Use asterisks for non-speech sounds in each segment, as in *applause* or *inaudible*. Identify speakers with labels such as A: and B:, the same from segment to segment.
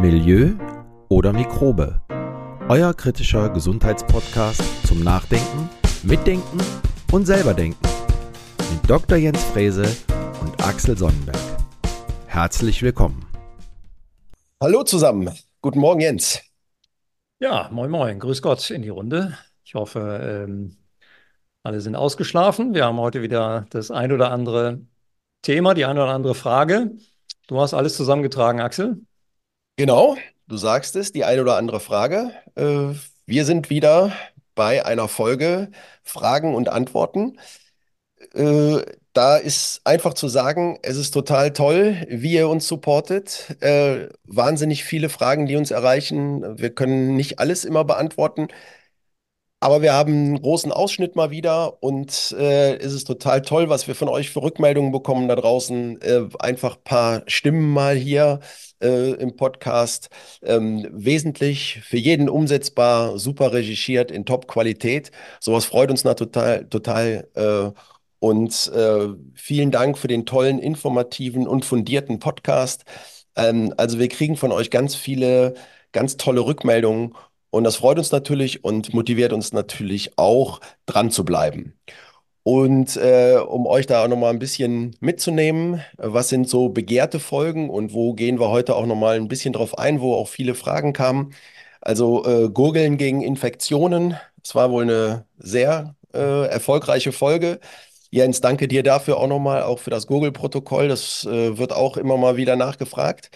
A: Milieu oder Mikrobe. Euer kritischer Gesundheitspodcast zum Nachdenken, Mitdenken und selberdenken. Mit Dr. Jens Frese und Axel Sonnenberg. Herzlich willkommen.
B: Hallo zusammen. Guten Morgen, Jens.
C: Ja, moin, moin. Grüß Gott in die Runde. Ich hoffe, ähm, alle sind ausgeschlafen. Wir haben heute wieder das ein oder andere Thema, die eine oder andere Frage. Du hast alles zusammengetragen, Axel.
B: Genau, du sagst es, die eine oder andere Frage. Äh, wir sind wieder bei einer Folge Fragen und Antworten. Äh, da ist einfach zu sagen, es ist total toll, wie ihr uns supportet. Äh, wahnsinnig viele Fragen, die uns erreichen. Wir können nicht alles immer beantworten. Aber wir haben einen großen Ausschnitt mal wieder und äh, es ist total toll, was wir von euch für Rückmeldungen bekommen da draußen. Äh, einfach ein paar Stimmen mal hier äh, im Podcast. Ähm, wesentlich für jeden umsetzbar, super regischiert, in Top-Qualität. Sowas freut uns na total, total. Äh, und äh, vielen Dank für den tollen, informativen und fundierten Podcast. Ähm, also wir kriegen von euch ganz viele, ganz tolle Rückmeldungen. Und das freut uns natürlich und motiviert uns natürlich auch, dran zu bleiben. Und äh, um euch da auch nochmal ein bisschen mitzunehmen, was sind so begehrte Folgen und wo gehen wir heute auch nochmal ein bisschen drauf ein, wo auch viele Fragen kamen. Also äh, Gurgeln gegen Infektionen, das war wohl eine sehr äh, erfolgreiche Folge. Jens, danke dir dafür auch nochmal, auch für das Google-Protokoll. Das äh, wird auch immer mal wieder nachgefragt.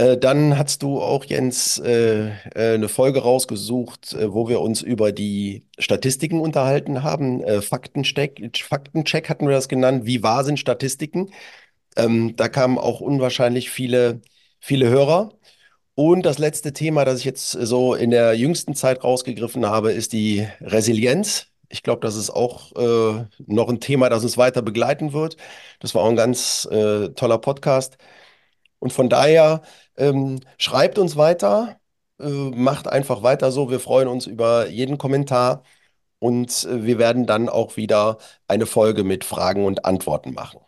B: Äh, dann hast du auch, Jens, äh, äh, eine Folge rausgesucht, äh, wo wir uns über die Statistiken unterhalten haben. Faktencheck, Faktencheck hatten wir das genannt. Wie wahr sind Statistiken? Ähm, da kamen auch unwahrscheinlich viele, viele Hörer. Und das letzte Thema, das ich jetzt so in der jüngsten Zeit rausgegriffen habe, ist die Resilienz. Ich glaube, das ist auch äh, noch ein Thema, das uns weiter begleiten wird. Das war auch ein ganz äh, toller Podcast. Und von daher ähm, schreibt uns weiter, äh, macht einfach weiter so. Wir freuen uns über jeden Kommentar und äh, wir werden dann auch wieder eine Folge mit Fragen und Antworten machen.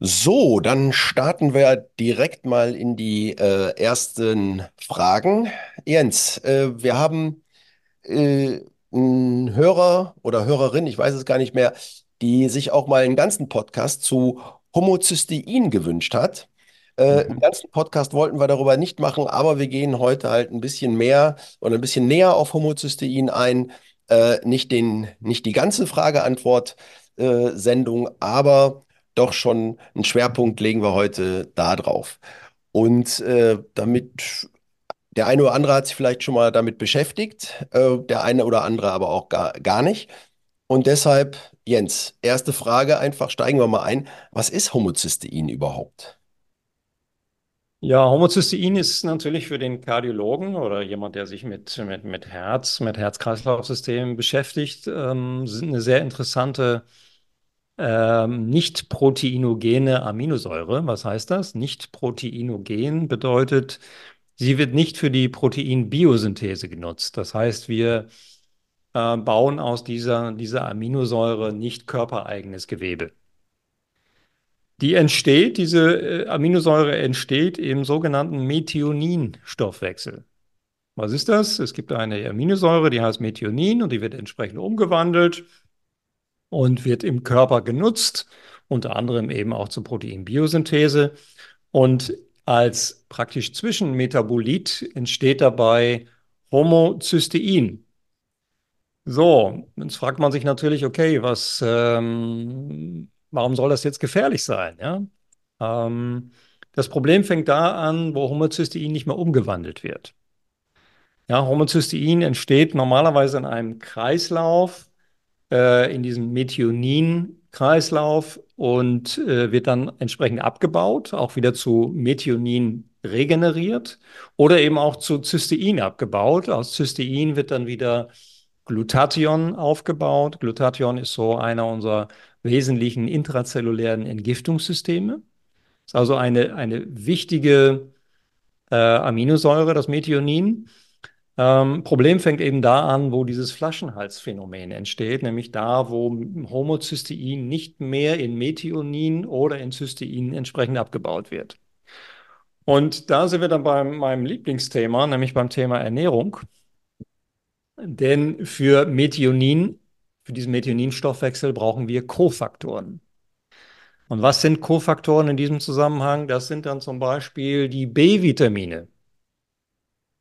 B: So, dann starten wir direkt mal in die äh, ersten Fragen. Jens, äh, wir haben äh, einen Hörer oder Hörerin, ich weiß es gar nicht mehr, die sich auch mal einen ganzen Podcast zu Homozystein gewünscht hat. Äh, mhm. Im ganzen Podcast wollten wir darüber nicht machen, aber wir gehen heute halt ein bisschen mehr und ein bisschen näher auf Homozystein ein. Äh, nicht, den, nicht die ganze Frage-Antwort-Sendung, äh, aber doch schon einen Schwerpunkt legen wir heute da drauf. Und äh, damit der eine oder andere hat sich vielleicht schon mal damit beschäftigt, äh, der eine oder andere aber auch gar, gar nicht. Und deshalb, Jens, erste Frage einfach, steigen wir mal ein. Was ist Homozystein überhaupt?
C: Ja, Homozystein ist natürlich für den Kardiologen oder jemand, der sich mit, mit, mit Herz, mit Herz-Kreislauf-Systemen beschäftigt, ähm, eine sehr interessante ähm, nicht proteinogene Aminosäure. Was heißt das? Nicht proteinogen bedeutet, sie wird nicht für die Proteinbiosynthese genutzt. Das heißt, wir äh, bauen aus dieser, dieser Aminosäure nicht körpereigenes Gewebe. Die entsteht, diese äh, Aminosäure entsteht im sogenannten Methionin-Stoffwechsel. Was ist das? Es gibt eine Aminosäure, die heißt Methionin und die wird entsprechend umgewandelt und wird im Körper genutzt, unter anderem eben auch zur Proteinbiosynthese. Und als praktisch Zwischenmetabolit entsteht dabei Homozystein. So, jetzt fragt man sich natürlich, okay, was, ähm, warum soll das jetzt gefährlich sein? Ja? Ähm, das Problem fängt da an, wo Homozystein nicht mehr umgewandelt wird. Ja, Homozystein entsteht normalerweise in einem Kreislauf, äh, in diesem Methionin-Kreislauf und äh, wird dann entsprechend abgebaut, auch wieder zu Methionin regeneriert oder eben auch zu Cystein abgebaut. Aus Cystein wird dann wieder Glutathion aufgebaut. Glutathion ist so einer unserer wesentlichen intrazellulären Entgiftungssysteme. Ist also eine, eine wichtige äh, Aminosäure, das Methionin. Ähm, Problem fängt eben da an, wo dieses Flaschenhalsphänomen entsteht, nämlich da, wo Homozystein nicht mehr in Methionin oder in Cystein entsprechend abgebaut wird. Und da sind wir dann bei meinem Lieblingsthema, nämlich beim Thema Ernährung. Denn für Methionin, für diesen Methioninstoffwechsel brauchen wir Kofaktoren. Und was sind Kofaktoren in diesem Zusammenhang? Das sind dann zum Beispiel die B-Vitamine.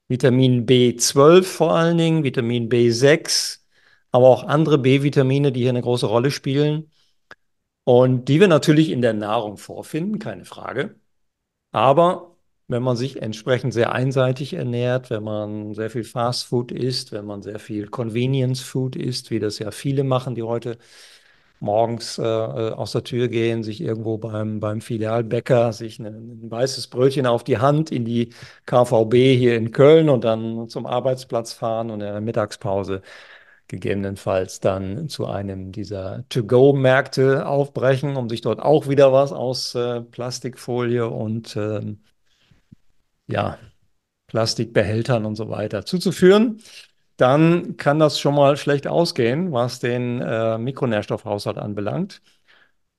C: Vitamin B12 vor allen Dingen, Vitamin B6, aber auch andere B-Vitamine, die hier eine große Rolle spielen und die wir natürlich in der Nahrung vorfinden, keine Frage. Aber wenn man sich entsprechend sehr einseitig ernährt, wenn man sehr viel Fastfood isst, wenn man sehr viel Convenience Food isst, wie das ja viele machen, die heute morgens äh, äh aus der Tür gehen, sich irgendwo beim, beim Filialbäcker sich ein, ein weißes Brötchen auf die Hand in die KVB hier in Köln und dann zum Arbeitsplatz fahren und in der Mittagspause gegebenenfalls dann zu einem dieser To-Go-Märkte aufbrechen, um sich dort auch wieder was aus äh, Plastikfolie und äh, ja, Plastikbehältern und so weiter zuzuführen, dann kann das schon mal schlecht ausgehen, was den äh, Mikronährstoffhaushalt anbelangt.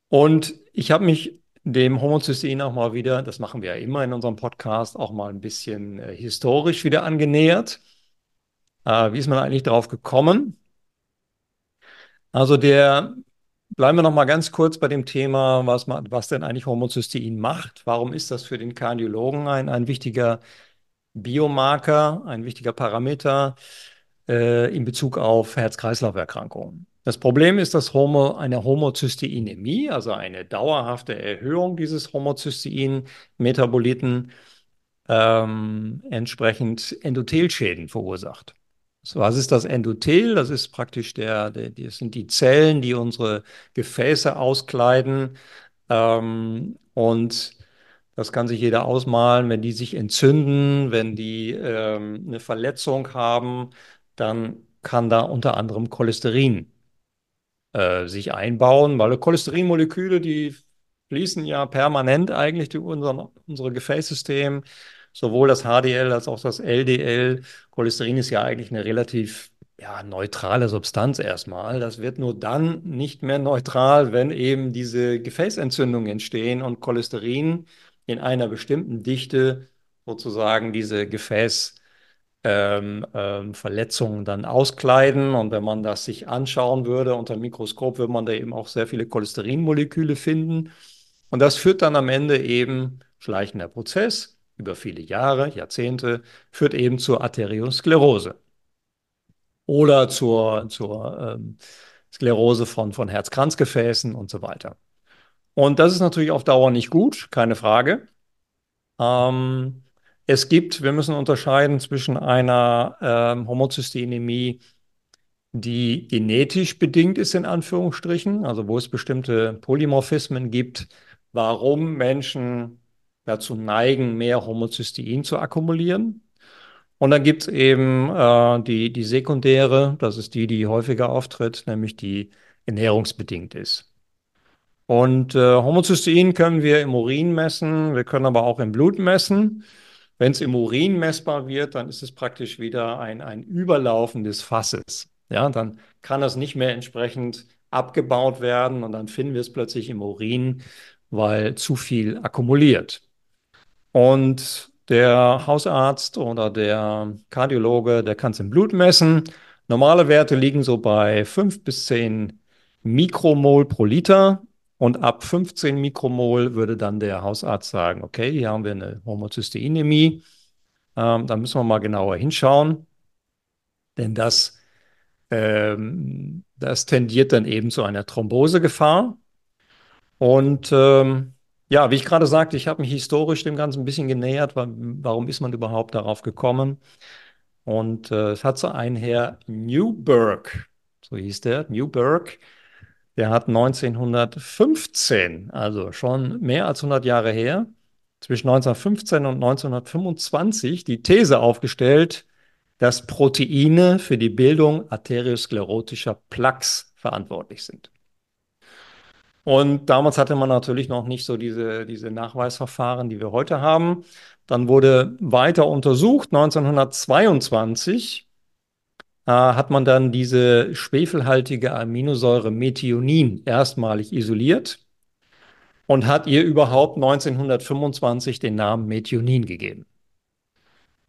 C: Und ich habe mich dem Homozystein auch mal wieder, das machen wir ja immer in unserem Podcast, auch mal ein bisschen äh, historisch wieder angenähert. Äh, wie ist man eigentlich darauf gekommen? Also der, bleiben wir noch mal ganz kurz bei dem Thema, was, man, was denn eigentlich Homozystein macht. Warum ist das für den Kardiologen ein, ein wichtiger Biomarker, ein wichtiger Parameter äh, in Bezug auf Herz-Kreislauf-Erkrankungen? Das Problem ist, dass Homo, eine Homozysteinämie, also eine dauerhafte Erhöhung dieses Homozystein-Metaboliten, ähm, entsprechend Endothelschäden verursacht. Was ist das Endothel? Das ist praktisch der, der, das sind die Zellen, die unsere Gefäße auskleiden. Ähm, und das kann sich jeder ausmalen, wenn die sich entzünden, wenn die ähm, eine Verletzung haben, dann kann da unter anderem Cholesterin äh, sich einbauen, weil Cholesterinmoleküle, die fließen ja permanent eigentlich durch unseren, unser Gefäßsystem sowohl das HDL als auch das LDL. Cholesterin ist ja eigentlich eine relativ ja, neutrale Substanz erstmal. Das wird nur dann nicht mehr neutral, wenn eben diese Gefäßentzündungen entstehen und Cholesterin in einer bestimmten Dichte sozusagen diese Gefäßverletzungen ähm, ähm, dann auskleiden. Und wenn man das sich anschauen würde unter dem Mikroskop, würde man da eben auch sehr viele Cholesterinmoleküle finden. Und das führt dann am Ende eben, schleichender Prozess, über viele Jahre, Jahrzehnte, führt eben zur Arteriosklerose oder zur, zur ähm, Sklerose von, von Herz-Kranzgefäßen und so weiter. Und das ist natürlich auf Dauer nicht gut, keine Frage. Ähm, es gibt, wir müssen unterscheiden zwischen einer ähm, Homozysteinämie, die genetisch bedingt ist, in Anführungsstrichen, also wo es bestimmte Polymorphismen gibt, warum Menschen dazu neigen, mehr Homozystein zu akkumulieren. Und dann gibt es eben äh, die, die sekundäre, das ist die, die häufiger auftritt, nämlich die ernährungsbedingt ist. Und äh, Homozystein können wir im Urin messen, wir können aber auch im Blut messen. Wenn es im Urin messbar wird, dann ist es praktisch wieder ein, ein Überlaufen des Fasses. Ja, dann kann das nicht mehr entsprechend abgebaut werden und dann finden wir es plötzlich im Urin, weil zu viel akkumuliert. Und der Hausarzt oder der Kardiologe, der kann es im Blut messen. Normale Werte liegen so bei 5 bis 10 Mikromol pro Liter. Und ab 15 Mikromol würde dann der Hausarzt sagen, okay, hier haben wir eine Homozysteinämie. Ähm, da müssen wir mal genauer hinschauen. Denn das, ähm, das tendiert dann eben zu einer Thrombosegefahr. Und ähm, ja, wie ich gerade sagte, ich habe mich historisch dem Ganzen ein bisschen genähert. Warum ist man überhaupt darauf gekommen? Und äh, es hat so einen Herr Newberg, so hieß der, Newberg, der hat 1915, also schon mehr als 100 Jahre her, zwischen 1915 und 1925 die These aufgestellt, dass Proteine für die Bildung arteriosklerotischer Plaques verantwortlich sind. Und damals hatte man natürlich noch nicht so diese, diese Nachweisverfahren, die wir heute haben. Dann wurde weiter untersucht. 1922 äh, hat man dann diese schwefelhaltige Aminosäure Methionin erstmalig isoliert. und hat ihr überhaupt 1925 den Namen Methionin gegeben.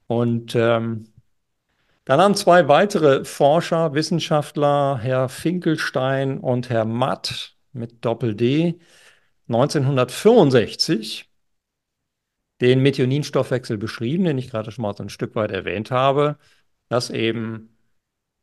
C: Und ähm, dann haben zwei weitere Forscher, Wissenschaftler, Herr Finkelstein und Herr Matt mit Doppel-D, 1965 den Methioninstoffwechsel beschrieben, den ich gerade schon mal so ein Stück weit erwähnt habe, dass eben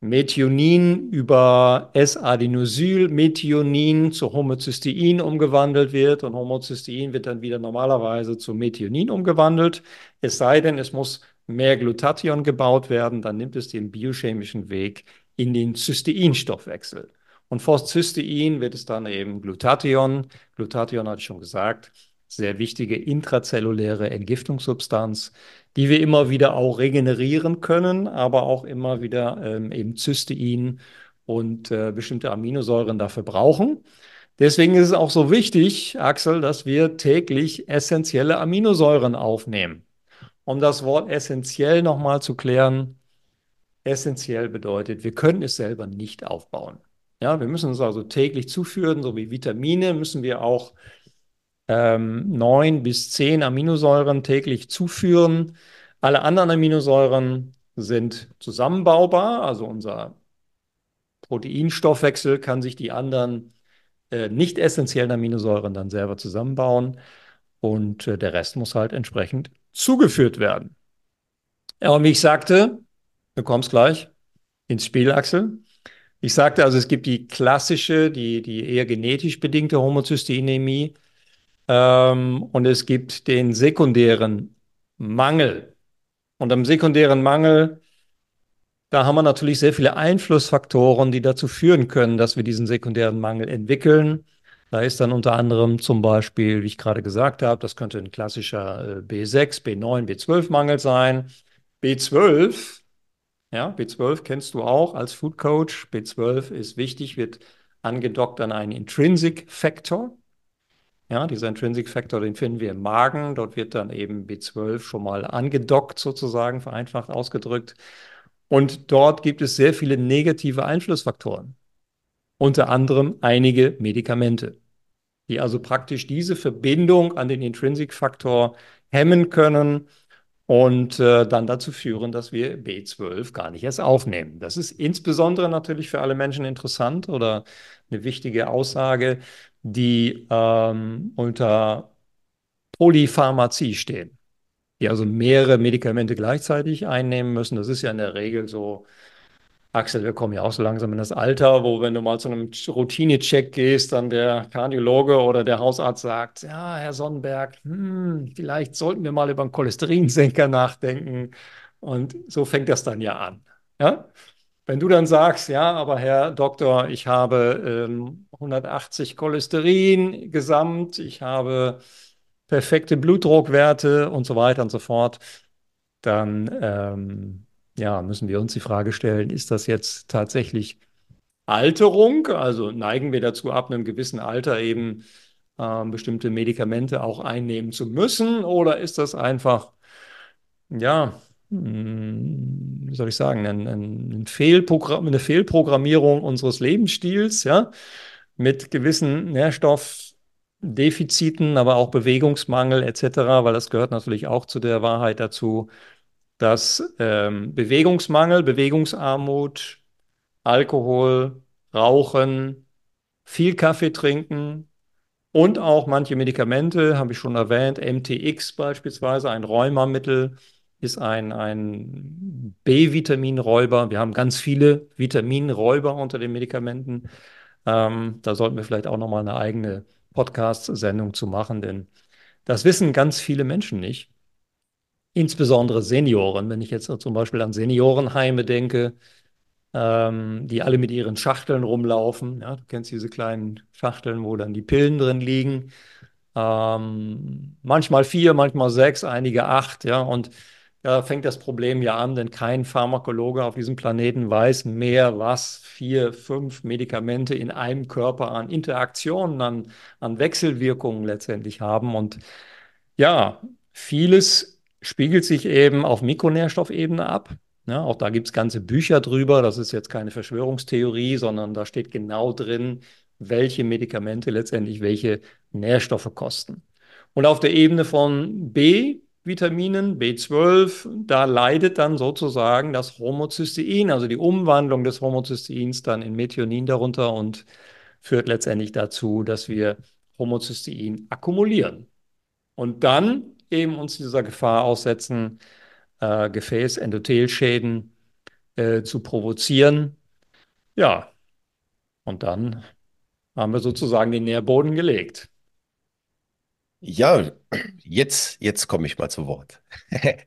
C: Methionin über S-Adenosyl-Methionin zu Homocystein umgewandelt wird und Homocystein wird dann wieder normalerweise zu Methionin umgewandelt. Es sei denn, es muss mehr Glutathion gebaut werden, dann nimmt es den biochemischen Weg in den Cysteinstoffwechsel. Und vor Cystein wird es dann eben Glutathion. Glutathion hatte ich schon gesagt, sehr wichtige intrazelluläre Entgiftungssubstanz, die wir immer wieder auch regenerieren können, aber auch immer wieder ähm, eben Cystein und äh, bestimmte Aminosäuren dafür brauchen. Deswegen ist es auch so wichtig, Axel, dass wir täglich essentielle Aminosäuren aufnehmen. Um das Wort essentiell nochmal zu klären, essentiell bedeutet, wir können es selber nicht aufbauen. Ja, wir müssen es also täglich zuführen, so wie Vitamine müssen wir auch ähm, neun bis zehn Aminosäuren täglich zuführen. Alle anderen Aminosäuren sind zusammenbaubar, also unser Proteinstoffwechsel kann sich die anderen äh, nicht essentiellen Aminosäuren dann selber zusammenbauen und äh, der Rest muss halt entsprechend zugeführt werden. Ja, und wie ich sagte, du kommst gleich ins Spiel, Axel. Ich sagte also, es gibt die klassische, die, die eher genetisch bedingte Homozysteinämie ähm, und es gibt den sekundären Mangel. Und am sekundären Mangel, da haben wir natürlich sehr viele Einflussfaktoren, die dazu führen können, dass wir diesen sekundären Mangel entwickeln. Da ist dann unter anderem zum Beispiel, wie ich gerade gesagt habe, das könnte ein klassischer B6, B9, B12-Mangel sein. B12, ja, B12 kennst du auch als Food Coach. B12 ist wichtig, wird angedockt an einen Intrinsic Factor. Ja, dieser Intrinsic Factor, den finden wir im Magen. Dort wird dann eben B12 schon mal angedockt, sozusagen, vereinfacht ausgedrückt. Und dort gibt es sehr viele negative Einflussfaktoren. Unter anderem einige Medikamente, die also praktisch diese Verbindung an den Intrinsic Faktor hemmen können und äh, dann dazu führen, dass wir B12 gar nicht erst aufnehmen. Das ist insbesondere natürlich für alle Menschen interessant oder eine wichtige Aussage, die ähm, unter Polypharmazie stehen, die also mehrere Medikamente gleichzeitig einnehmen müssen. Das ist ja in der Regel so Axel, wir kommen ja auch so langsam in das Alter, wo wenn du mal zu einem Routinecheck gehst, dann der Kardiologe oder der Hausarzt sagt, ja, Herr Sonnenberg, hm, vielleicht sollten wir mal über einen Cholesterinsenker nachdenken. Und so fängt das dann ja an. Ja? Wenn du dann sagst, ja, aber Herr Doktor, ich habe ähm, 180 Cholesterin gesamt, ich habe perfekte Blutdruckwerte und so weiter und so fort, dann ähm, ja, müssen wir uns die Frage stellen, ist das jetzt tatsächlich Alterung? Also neigen wir dazu ab, einem gewissen Alter eben äh, bestimmte Medikamente auch einnehmen zu müssen? Oder ist das einfach, ja, hm, wie soll ich sagen, ein, ein Fehlprogramm, eine Fehlprogrammierung unseres Lebensstils, ja, mit gewissen Nährstoffdefiziten, aber auch Bewegungsmangel etc., weil das gehört natürlich auch zu der Wahrheit dazu dass ähm, Bewegungsmangel, Bewegungsarmut, Alkohol, Rauchen, viel Kaffee trinken und auch manche Medikamente, habe ich schon erwähnt, MTX beispielsweise, ein Rheumamittel, ist ein, ein B-Vitaminräuber. Wir haben ganz viele Vitaminräuber unter den Medikamenten. Ähm, da sollten wir vielleicht auch nochmal eine eigene Podcast-Sendung zu machen, denn das wissen ganz viele Menschen nicht insbesondere Senioren, wenn ich jetzt zum Beispiel an Seniorenheime denke, ähm, die alle mit ihren Schachteln rumlaufen. Ja, du kennst diese kleinen Schachteln, wo dann die Pillen drin liegen. Ähm, manchmal vier, manchmal sechs, einige acht. Ja, und da fängt das Problem ja an, denn kein Pharmakologe auf diesem Planeten weiß mehr, was vier, fünf Medikamente in einem Körper an Interaktionen, an, an Wechselwirkungen letztendlich haben. Und ja, vieles spiegelt sich eben auf Mikronährstoffebene ab. Ja, auch da gibt es ganze Bücher drüber. Das ist jetzt keine Verschwörungstheorie, sondern da steht genau drin, welche Medikamente letztendlich welche Nährstoffe kosten. Und auf der Ebene von B-Vitaminen, B12, da leidet dann sozusagen das Homocystein, also die Umwandlung des Homocysteins dann in Methionin darunter und führt letztendlich dazu, dass wir Homocystein akkumulieren. Und dann eben uns dieser Gefahr aussetzen, äh, Gefäßendothelschäden äh, zu provozieren. Ja, und dann haben wir sozusagen den Nährboden gelegt.
B: Ja, jetzt, jetzt komme ich mal zu Wort. *laughs*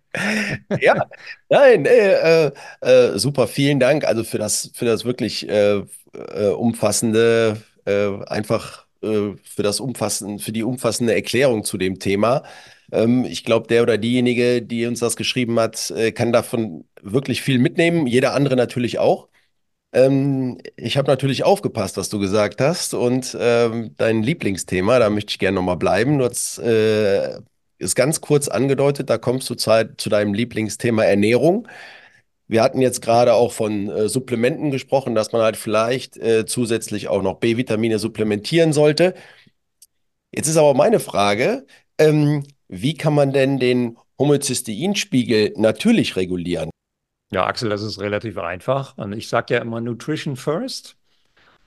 B: Ja, nein, äh, äh, äh, super, vielen Dank. Also für das, für das wirklich äh, äh, umfassende, äh, einfach für das umfassende, für die umfassende Erklärung zu dem Thema. Ähm, ich glaube, der oder diejenige, die uns das geschrieben hat, äh, kann davon wirklich viel mitnehmen. Jeder andere natürlich auch. Ähm, ich habe natürlich aufgepasst, was du gesagt hast und ähm, dein Lieblingsthema, da möchte ich gerne nochmal bleiben. Du hast äh, ist ganz kurz angedeutet, da kommst du zu, zu deinem Lieblingsthema Ernährung. Wir hatten jetzt gerade auch von äh, Supplementen gesprochen, dass man halt vielleicht äh, zusätzlich auch noch B-Vitamine supplementieren sollte. Jetzt ist aber meine Frage, ähm, wie kann man denn den Homozysteinspiegel natürlich regulieren?
C: Ja, Axel, das ist relativ einfach. Und ich sage ja immer Nutrition First.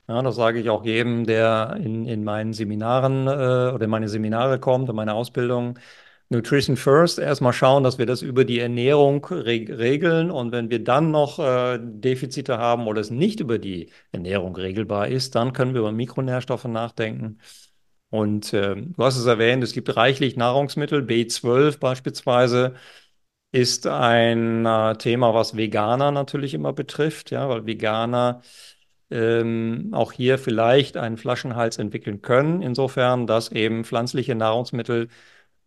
C: Ja, das sage ich auch jedem, der in, in meinen Seminaren äh, oder in meine Seminare kommt, in meine Ausbildung. Nutrition First, erstmal schauen, dass wir das über die Ernährung reg regeln. Und wenn wir dann noch äh, Defizite haben oder es nicht über die Ernährung regelbar ist, dann können wir über Mikronährstoffe nachdenken. Und äh, du hast es erwähnt, es gibt reichlich Nahrungsmittel, B12 beispielsweise ist ein äh, Thema, was Veganer natürlich immer betrifft, ja, weil Veganer ähm, auch hier vielleicht einen Flaschenhals entwickeln können, insofern, dass eben pflanzliche Nahrungsmittel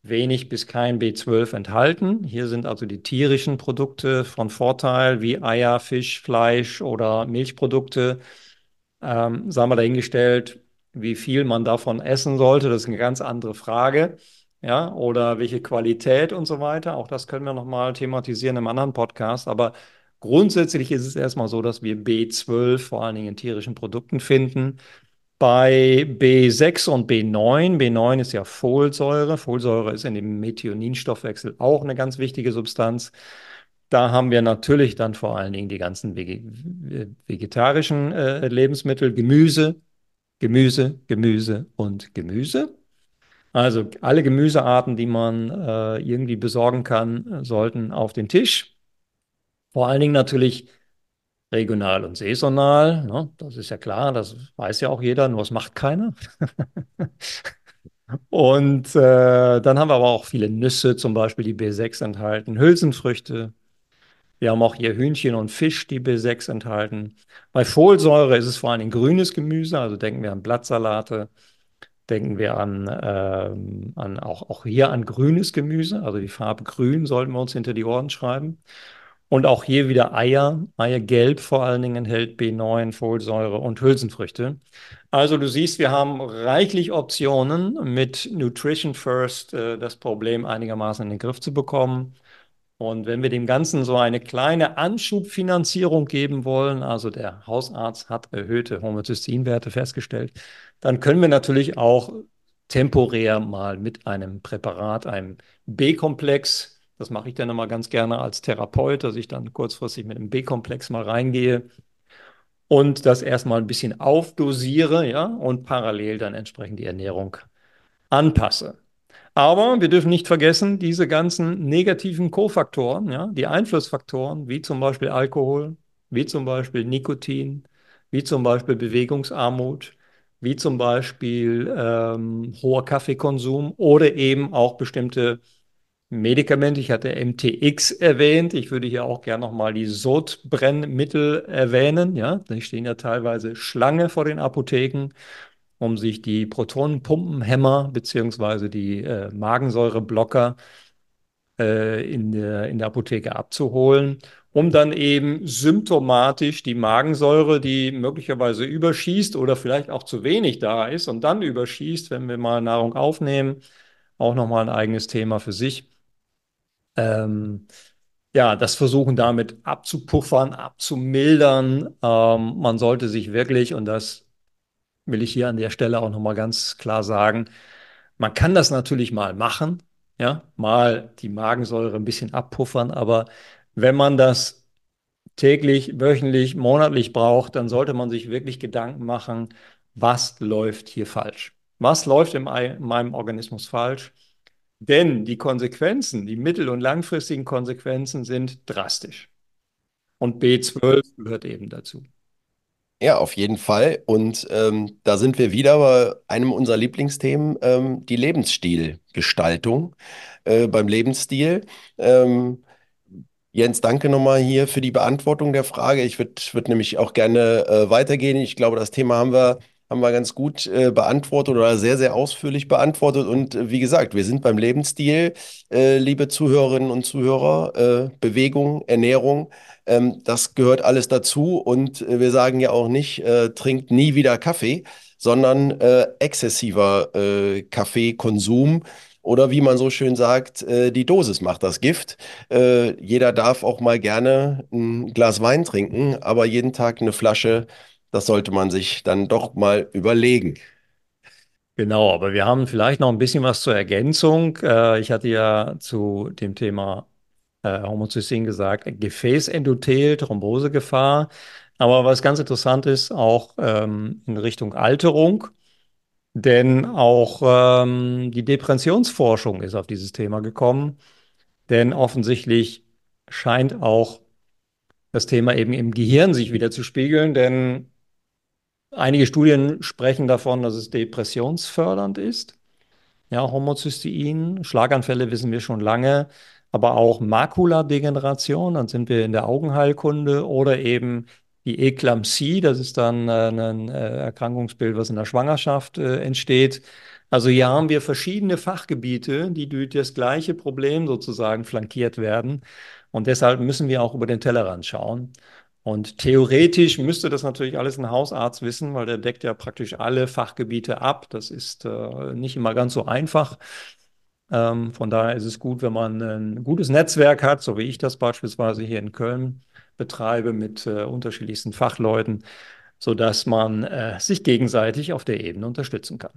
C: wenig bis kein B12 enthalten. Hier sind also die tierischen Produkte von Vorteil, wie Eier, Fisch, Fleisch oder Milchprodukte. Ähm, sagen wir dahingestellt, wie viel man davon essen sollte, das ist eine ganz andere Frage ja, oder welche Qualität und so weiter. Auch das können wir nochmal thematisieren im anderen Podcast. Aber grundsätzlich ist es erstmal so, dass wir B12 vor allen Dingen in tierischen Produkten finden. Bei B6 und B9, B9 ist ja Folsäure. Folsäure ist in dem Methioninstoffwechsel auch eine ganz wichtige Substanz. Da haben wir natürlich dann vor allen Dingen die ganzen vegetarischen äh, Lebensmittel, Gemüse, Gemüse, Gemüse und Gemüse. Also alle Gemüsearten, die man äh, irgendwie besorgen kann, sollten auf den Tisch. Vor allen Dingen natürlich regional und saisonal. Ne? Das ist ja klar, das weiß ja auch jeder, nur es macht keiner. *laughs* und äh, dann haben wir aber auch viele Nüsse, zum Beispiel die B6 enthalten, Hülsenfrüchte. Wir haben auch hier Hühnchen und Fisch, die B6 enthalten. Bei Folsäure ist es vor Dingen grünes Gemüse, also denken wir an Blattsalate. Denken wir an, ähm, an auch, auch hier an grünes Gemüse, also die Farbe grün sollten wir uns hinter die Ohren schreiben. Und auch hier wieder Eier. Eiergelb vor allen Dingen enthält B9, Folsäure und Hülsenfrüchte. Also du siehst, wir haben reichlich Optionen mit Nutrition First äh, das Problem einigermaßen in den Griff zu bekommen. Und wenn wir dem Ganzen so eine kleine Anschubfinanzierung geben wollen, also der Hausarzt hat erhöhte Homozysteinwerte festgestellt, dann können wir natürlich auch temporär mal mit einem Präparat, einem B-Komplex, das mache ich dann immer ganz gerne als Therapeut, dass ich dann kurzfristig mit einem B-Komplex mal reingehe und das erstmal ein bisschen aufdosiere, ja, und parallel dann entsprechend die Ernährung anpasse. Aber wir dürfen nicht vergessen, diese ganzen negativen Kofaktoren, ja, die Einflussfaktoren, wie zum Beispiel Alkohol, wie zum Beispiel Nikotin, wie zum Beispiel Bewegungsarmut, wie zum Beispiel ähm, hoher Kaffeekonsum oder eben auch bestimmte Medikamente. Ich hatte MTX erwähnt. Ich würde hier auch gerne nochmal die Sodbrennmittel erwähnen. Ja, da stehen ja teilweise Schlange vor den Apotheken um sich die Protonenpumpenhämmer beziehungsweise die äh, Magensäureblocker äh, in, der, in der Apotheke abzuholen, um dann eben symptomatisch die Magensäure, die möglicherweise überschießt oder vielleicht auch zu wenig da ist und dann überschießt, wenn wir mal Nahrung aufnehmen, auch nochmal ein eigenes Thema für sich. Ähm, ja, das versuchen damit abzupuffern, abzumildern. Ähm, man sollte sich wirklich, und das will ich hier an der Stelle auch nochmal ganz klar sagen, man kann das natürlich mal machen, ja, mal die Magensäure ein bisschen abpuffern, aber wenn man das täglich, wöchentlich, monatlich braucht, dann sollte man sich wirklich Gedanken machen, was läuft hier falsch? Was läuft in meinem Organismus falsch? Denn die Konsequenzen, die mittel- und langfristigen Konsequenzen sind drastisch. Und B12 gehört eben dazu.
B: Ja, auf jeden Fall. Und ähm, da sind wir wieder bei einem unserer Lieblingsthemen, ähm, die Lebensstilgestaltung. Äh, beim Lebensstil. Ähm, Jens, danke nochmal hier für die Beantwortung der Frage. Ich würde würd nämlich auch gerne äh, weitergehen. Ich glaube, das Thema haben wir haben wir ganz gut äh, beantwortet oder sehr, sehr ausführlich beantwortet. Und äh, wie gesagt, wir sind beim Lebensstil, äh, liebe Zuhörerinnen und Zuhörer, äh, Bewegung, Ernährung, ähm, das gehört alles dazu. Und äh, wir sagen ja auch nicht, äh, trinkt nie wieder Kaffee, sondern exzessiver Kaffeekonsum. Oder wie man so schön sagt, die Dosis macht das Gift. jeder darf auch mal gerne ein Glas Wein trinken, aber jeden Tag eine Flasche das sollte man sich dann doch mal überlegen.
C: Genau, aber wir haben vielleicht noch ein bisschen was zur Ergänzung. Äh, ich hatte ja zu dem Thema äh, Homozystein gesagt, Gefäßendothel, Thrombosegefahr. Aber was ganz interessant ist, auch ähm, in Richtung Alterung, denn auch ähm, die Depressionsforschung ist auf dieses Thema gekommen. Denn offensichtlich scheint auch das Thema eben im Gehirn sich wieder zu spiegeln, denn Einige Studien sprechen davon, dass es depressionsfördernd ist. Ja, Homozystein, Schlaganfälle wissen wir schon lange, aber auch Makuladegeneration, dann sind wir in der Augenheilkunde oder eben die Eklampsie, das ist dann äh, ein äh, Erkrankungsbild, was in der Schwangerschaft äh, entsteht. Also hier haben wir verschiedene Fachgebiete, die durch das gleiche Problem sozusagen flankiert werden. Und deshalb müssen wir auch über den Tellerrand schauen. Und theoretisch müsste das natürlich alles ein Hausarzt wissen, weil der deckt ja praktisch alle Fachgebiete ab. Das ist äh, nicht immer ganz so einfach. Ähm, von daher ist es gut, wenn man ein gutes Netzwerk hat, so wie ich das beispielsweise hier in Köln betreibe mit äh, unterschiedlichsten Fachleuten, sodass man äh, sich gegenseitig auf der Ebene unterstützen kann.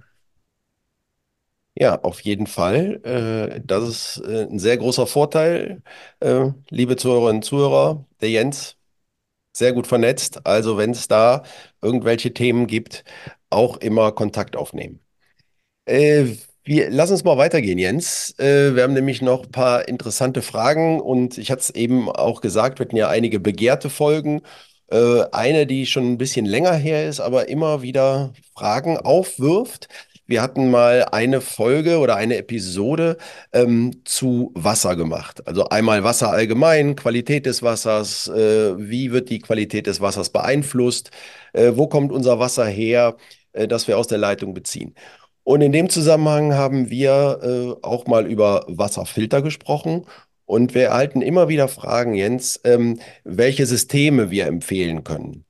B: Ja, auf jeden Fall. Äh, das ist äh, ein sehr großer Vorteil, äh, liebe Zuhörerinnen und Zuhörer. Der Jens sehr gut vernetzt. Also wenn es da irgendwelche Themen gibt, auch immer Kontakt aufnehmen. Wir, lass uns mal weitergehen, Jens. Äh, wir haben nämlich noch ein paar interessante Fragen und ich hatte es eben auch gesagt, wir hatten ja einige begehrte Folgen. Äh, eine, die schon ein bisschen länger her ist, aber immer wieder Fragen aufwirft. Wir hatten mal eine Folge oder eine Episode ähm, zu Wasser gemacht. Also einmal Wasser allgemein, Qualität des Wassers, äh, wie wird die Qualität des Wassers beeinflusst, äh, wo kommt unser Wasser her, äh, das wir aus der Leitung beziehen. Und in dem Zusammenhang haben wir äh, auch mal über Wasserfilter gesprochen. Und wir erhalten immer wieder Fragen, Jens, ähm, welche Systeme wir empfehlen können.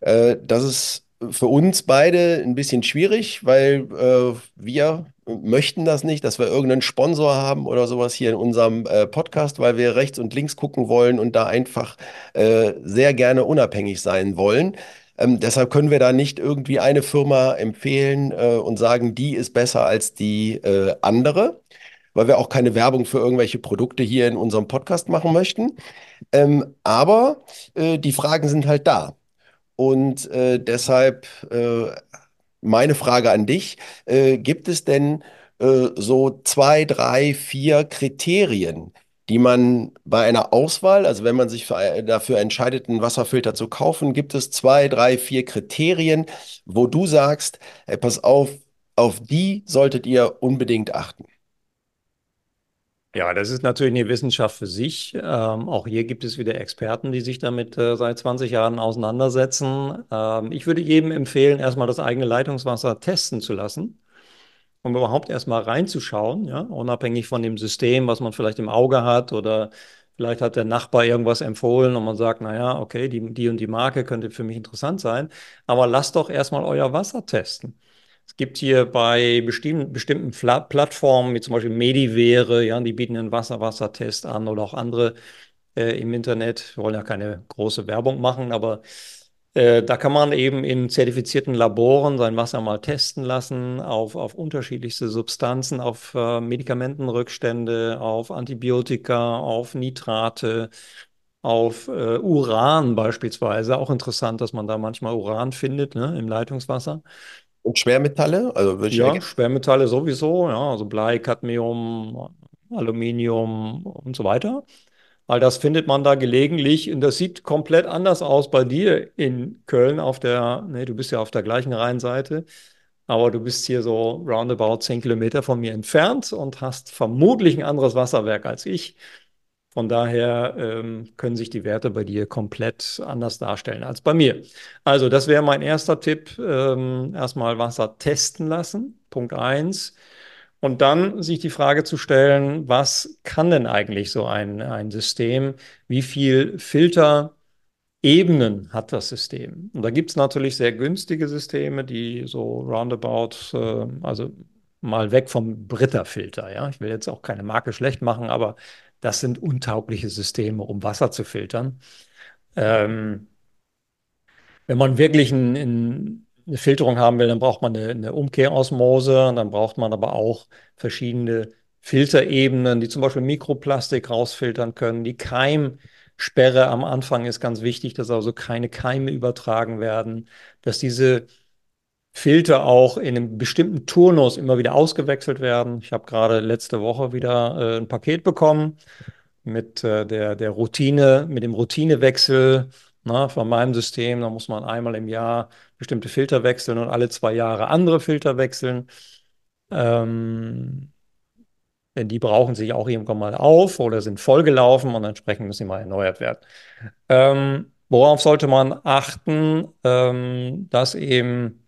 B: Äh, das ist für uns beide ein bisschen schwierig, weil äh, wir möchten das nicht, dass wir irgendeinen Sponsor haben oder sowas hier in unserem äh, Podcast, weil wir rechts und links gucken wollen und da einfach äh, sehr gerne unabhängig sein wollen. Ähm, deshalb können wir da nicht irgendwie eine Firma empfehlen äh, und sagen, die ist besser als die äh, andere, weil wir auch keine Werbung für irgendwelche Produkte hier in unserem Podcast machen möchten. Ähm, aber äh, die Fragen sind halt da. Und äh, deshalb äh, meine Frage an dich, äh, gibt es denn so zwei, drei, vier Kriterien, die man bei einer Auswahl, also wenn man sich für, dafür entscheidet, einen Wasserfilter zu kaufen, gibt es zwei, drei, vier Kriterien, wo du sagst, hey, pass auf, auf die solltet ihr unbedingt achten.
C: Ja, das ist natürlich eine Wissenschaft für sich. Ähm, auch hier gibt es wieder Experten, die sich damit äh, seit 20 Jahren auseinandersetzen. Ähm, ich würde jedem empfehlen, erstmal das eigene Leitungswasser testen zu lassen, um überhaupt erstmal reinzuschauen, ja, unabhängig von dem System, was man vielleicht im Auge hat oder vielleicht hat der Nachbar irgendwas empfohlen und man sagt, naja, okay, die, die und die Marke könnte für mich interessant sein, aber lasst doch erstmal euer Wasser testen. Es gibt hier bei bestimmten, bestimmten Plattformen, wie zum Beispiel Medivere, ja, die bieten einen Wasser-Wasser-Test an oder auch andere äh, im Internet. Wir wollen ja keine große Werbung machen, aber Äh, da kann man eben in zertifizierten Laboren sein Wasser mal testen lassen auf, auf unterschiedlichste Substanzen, auf äh, Medikamentenrückstände, auf Antibiotika, auf Nitrate, auf äh, Uran beispielsweise. Auch interessant, dass man da manchmal Uran findet, ne, im Leitungswasser.
B: Und Schwermetalle? Also
C: Ja, Schwermetalle sowieso, ja, also Blei, Cadmium, Aluminium und so weiter. All das findet man da gelegentlich und das sieht komplett anders aus bei dir in Köln auf der, nee, du bist ja auf der gleichen Rheinseite, aber du bist hier so roundabout 10 Kilometer von mir entfernt und hast vermutlich ein anderes Wasserwerk als ich. Von daher ähm, können sich die Werte bei dir komplett anders darstellen als bei mir. Also, das wäre mein erster Tipp. Ähm, erstmal Wasser testen lassen. Punkt eins. Und dann sich die Frage zu stellen, was kann denn eigentlich so ein, ein System? Wie viel Filterebenen hat das System? Und da gibt es natürlich sehr günstige Systeme, die so roundabout, äh, also mal weg vom Brita-Filter. Ja? Ich will jetzt auch keine Marke schlecht machen, aber das sind untaugliche Systeme, um Wasser zu filtern. Ähm, wenn man wirklich ein, ein, eine Filterung haben will, dann braucht man eine, eine Umkehrosmose, dann braucht man aber auch verschiedene Filterebenen, die zum Beispiel Mikroplastik rausfiltern können. Die Keimsperre am Anfang ist ganz wichtig, dass also keine Keime übertragen werden, dass diese Filter auch in einem bestimmten Turnus immer wieder ausgewechselt werden. Ich habe gerade letzte Woche wieder äh, ein Paket bekommen mit äh, der, der Routine, mit dem Routinewechsel na, von meinem System. Da muss man einmal im Jahr bestimmte Filter wechseln und alle zwei Jahre andere Filter wechseln. Ähm, denn die brauchen sich auch irgendwann mal auf oder sind vollgelaufen und entsprechend müssen sie mal erneuert werden. Ähm, worauf sollte man achten, ähm, dass eben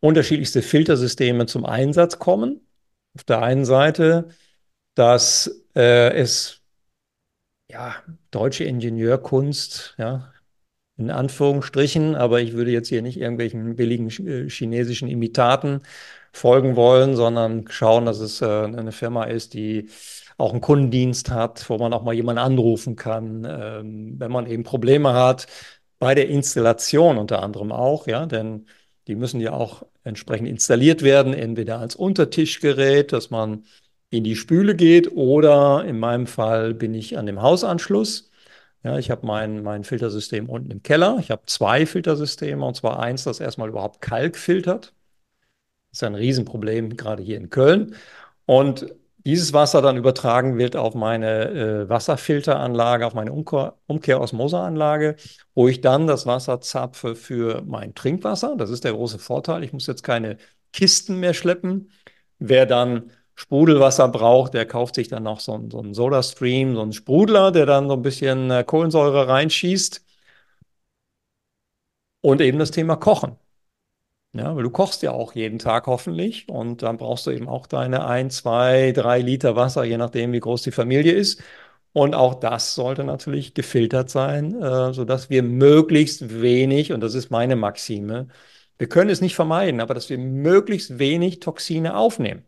C: unterschiedlichste Filtersysteme zum Einsatz kommen. Auf der einen Seite, dass äh, es ja, deutsche Ingenieurkunst, ja, in Anführungsstrichen, aber ich würde jetzt hier nicht irgendwelchen billigen äh, chinesischen Imitaten folgen wollen, sondern schauen, dass es äh, eine Firma ist, die auch einen Kundendienst hat, wo man auch mal jemanden anrufen kann, ähm, wenn man eben Probleme hat, bei der Installation unter anderem auch, ja, denn die müssen ja auch entsprechend installiert werden, entweder als Untertischgerät, dass man in die Spüle geht oder in meinem Fall bin ich an dem Hausanschluss. Ja, ich habe mein, mein Filtersystem unten im Keller. Ich habe zwei Filtersysteme und zwar eins, das erstmal überhaupt Kalk filtert. Das ist ein Riesenproblem, gerade hier in Köln. Und dieses Wasser dann übertragen wird auf meine äh, Wasserfilteranlage, auf meine Umkehr Umkehrosmoseanlage, wo ich dann das Wasser zapfe für mein Trinkwasser. Das ist der große Vorteil. Ich muss jetzt keine Kisten mehr schleppen. Wer dann Sprudelwasser braucht, der kauft sich dann noch so einen, so einen Soda-Stream, so einen Sprudler, der dann so ein bisschen äh, Kohlensäure reinschießt. Und eben das Thema Kochen. Ja, weil du kochst ja auch jeden Tag hoffentlich und dann brauchst du eben auch deine ein, zwei, drei Liter Wasser, je nachdem, wie groß die Familie ist. Und auch das sollte natürlich gefiltert sein, äh, sodass wir möglichst wenig, und das ist meine Maxime, wir können es nicht vermeiden, aber dass wir möglichst wenig Toxine aufnehmen.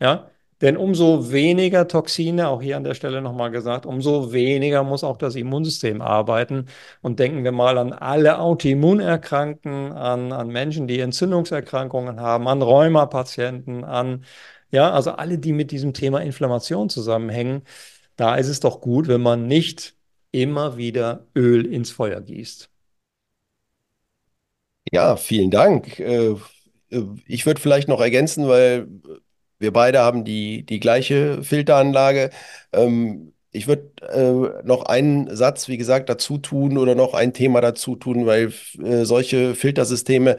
C: Ja, denn umso weniger Toxine, auch hier an der Stelle nochmal gesagt, umso weniger muss auch das Immunsystem arbeiten. Und denken wir mal an alle Autoimmunerkrankten, an, an Menschen, die Entzündungserkrankungen haben, an Rheumapatienten, an, ja, also alle, die mit diesem Thema Inflammation zusammenhängen. Da ist es doch gut, wenn man nicht immer wieder Öl ins Feuer gießt.
B: Ja, vielen Dank. Äh, ich würde vielleicht noch ergänzen, weil wir beide haben die, die gleiche Filteranlage. Ähm, ich würde äh, noch einen Satz, wie gesagt, dazu tun oder noch ein Thema dazu tun, weil äh, solche Filtersysteme,